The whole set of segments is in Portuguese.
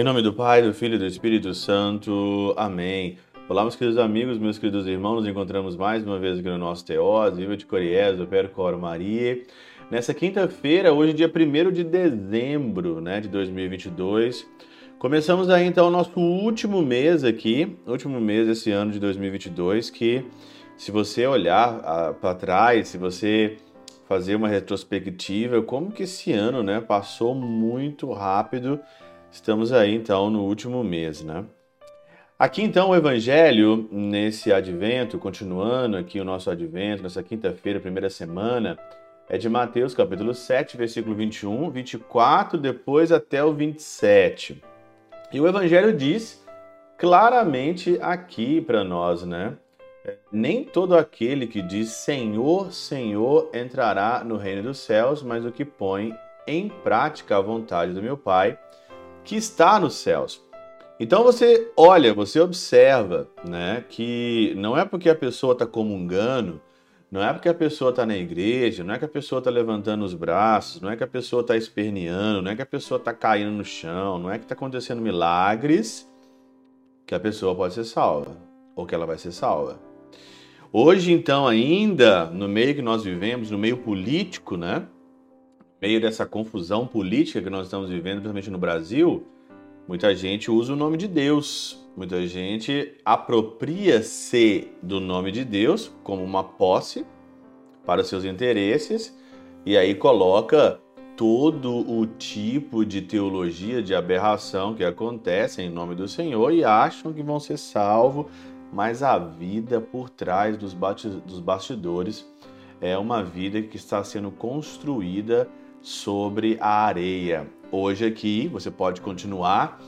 Em nome do Pai, do Filho e do Espírito Santo. Amém. Olá, meus queridos amigos, meus queridos irmãos, nos encontramos mais uma vez aqui no nosso Teós, Viva de Coriés, do Percor Maria. Nessa quinta-feira, hoje dia 1 de dezembro né, de 2022, começamos aí então o nosso último mês aqui, último mês desse ano de 2022, que se você olhar ah, para trás, se você fazer uma retrospectiva, como que esse ano né, passou muito rápido, estamos aí então no último mês, né? Aqui então o Evangelho, nesse advento, continuando aqui o nosso advento, nessa quinta-feira, primeira semana, é de Mateus capítulo 7, versículo 21, 24, depois até o 27. E o Evangelho diz claramente aqui para nós, né? Nem todo aquele que diz Senhor, Senhor entrará no reino dos céus, mas o que põe em prática a vontade do meu Pai que está nos céus. Então você olha, você observa, né, que não é porque a pessoa está comungando, não é porque a pessoa está na igreja, não é que a pessoa está levantando os braços, não é que a pessoa está esperneando, não é que a pessoa está caindo no chão, não é que está acontecendo milagres que a pessoa pode ser salva ou que ela vai ser salva. Hoje, então, ainda no meio que nós vivemos, no meio político, né? Meio dessa confusão política que nós estamos vivendo, principalmente no Brasil, Muita gente usa o nome de Deus, muita gente apropria-se do nome de Deus como uma posse para os seus interesses e aí coloca todo o tipo de teologia de aberração que acontece em nome do Senhor e acham que vão ser salvos, mas a vida por trás dos bastidores é uma vida que está sendo construída sobre a areia. Hoje aqui você pode continuar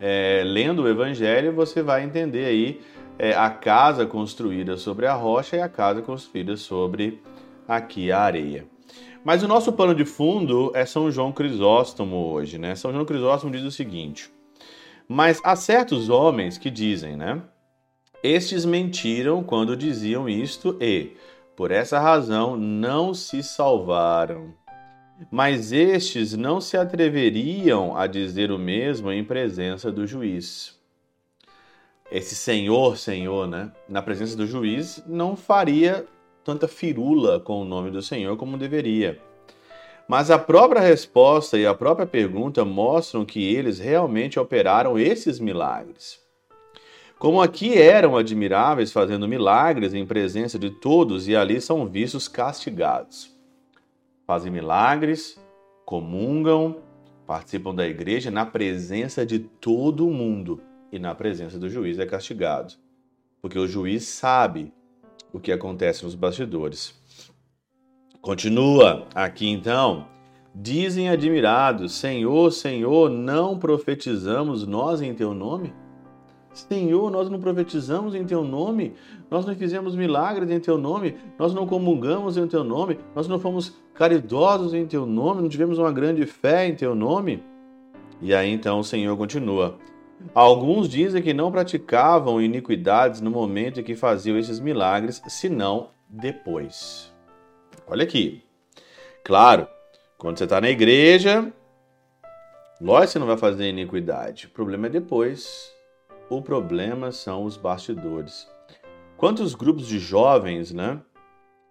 é, lendo o Evangelho, você vai entender aí é, a casa construída sobre a rocha e a casa construída sobre aqui a areia. Mas o nosso pano de fundo é São João Crisóstomo hoje, né? São João Crisóstomo diz o seguinte: Mas há certos homens que dizem, né? Estes mentiram quando diziam isto e, por essa razão, não se salvaram. Mas estes não se atreveriam a dizer o mesmo em presença do juiz. Esse senhor, senhor, né, na presença do juiz, não faria tanta firula com o nome do Senhor como deveria. Mas a própria resposta e a própria pergunta mostram que eles realmente operaram esses milagres. Como aqui eram admiráveis fazendo milagres em presença de todos e ali são vistos castigados fazem milagres, comungam, participam da igreja na presença de todo mundo e na presença do juiz é castigado. Porque o juiz sabe o que acontece nos bastidores. Continua aqui então. Dizem admirados: Senhor, Senhor, não profetizamos nós em teu nome? Senhor, nós não profetizamos em teu nome, nós não fizemos milagres em teu nome, nós não comungamos em teu nome, nós não fomos caridosos em teu nome, não tivemos uma grande fé em teu nome. E aí então o Senhor continua. Alguns dizem que não praticavam iniquidades no momento em que faziam esses milagres, senão depois. Olha aqui. Claro, quando você está na igreja, lógico que você não vai fazer iniquidade. O problema é depois o problema são os bastidores. Quantos grupos de jovens, né?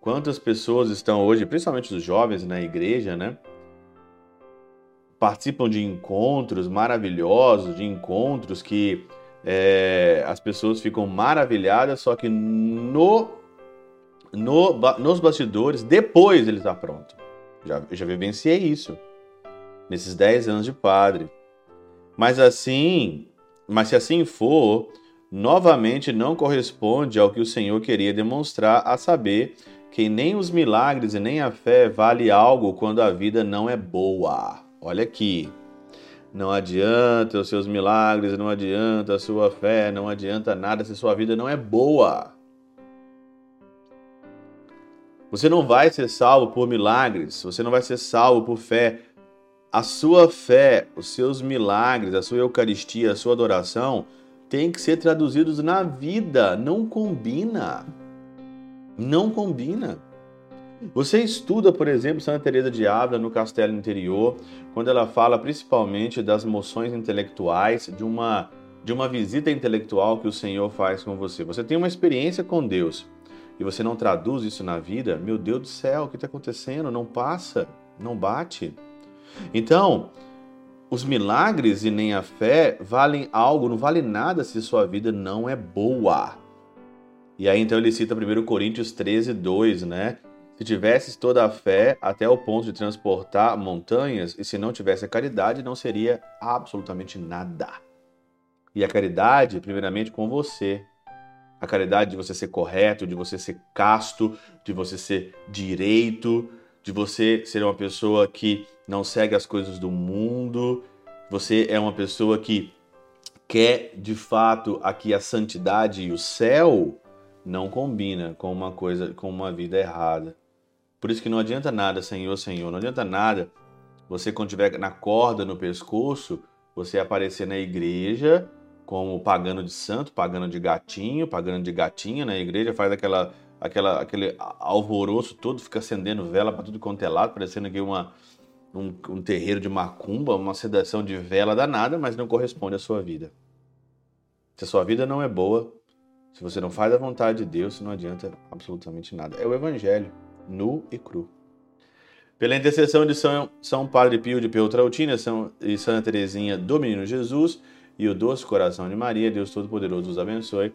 Quantas pessoas estão hoje, principalmente os jovens na igreja, né? Participam de encontros maravilhosos, de encontros que é, as pessoas ficam maravilhadas, só que no, no, nos bastidores, depois ele está pronto. Já, eu já vivenciei isso nesses 10 anos de padre. Mas assim, mas se assim for, novamente não corresponde ao que o Senhor queria demonstrar, a saber que nem os milagres e nem a fé vale algo quando a vida não é boa. Olha aqui. Não adianta os seus milagres, não adianta a sua fé, não adianta nada se sua vida não é boa. Você não vai ser salvo por milagres, você não vai ser salvo por fé a sua fé, os seus milagres, a sua Eucaristia, a sua adoração tem que ser traduzidos na vida. Não combina. Não combina. Você estuda, por exemplo, Santa Teresa de Ávila no Castelo Interior, quando ela fala principalmente das moções intelectuais, de uma de uma visita intelectual que o Senhor faz com você. Você tem uma experiência com Deus e você não traduz isso na vida, meu Deus do céu, o que está acontecendo? Não passa, não bate. Então, os milagres e nem a fé valem algo, não vale nada se sua vida não é boa. E aí então ele cita 1 Coríntios 13, 2, né? Se tivesses toda a fé até o ponto de transportar montanhas, e se não tivesse a caridade, não seria absolutamente nada. E a caridade, primeiramente, com você. A caridade de você ser correto, de você ser casto, de você ser direito, de você ser uma pessoa que não segue as coisas do mundo. Você é uma pessoa que quer de fato aqui a santidade e o céu não combina com uma coisa, com uma vida errada. Por isso que não adianta nada, Senhor, Senhor, não adianta nada você quando tiver na corda no pescoço, você aparecer na igreja como pagando de santo, pagando de gatinho, pagando de gatinha na igreja, faz aquela, aquela aquele alvoroço todo, fica acendendo vela para tudo quanto é lado, parecendo que uma um, um terreiro de macumba, uma sedação de vela danada, mas não corresponde à sua vida. Se a sua vida não é boa, se você não faz a vontade de Deus, não adianta absolutamente nada. É o evangelho nu e cru. Pela intercessão de São, São Padre Pio de Peltrautina São, e Santa Teresinha do Menino Jesus e o doce coração de Maria, Deus Todo-Poderoso os abençoe.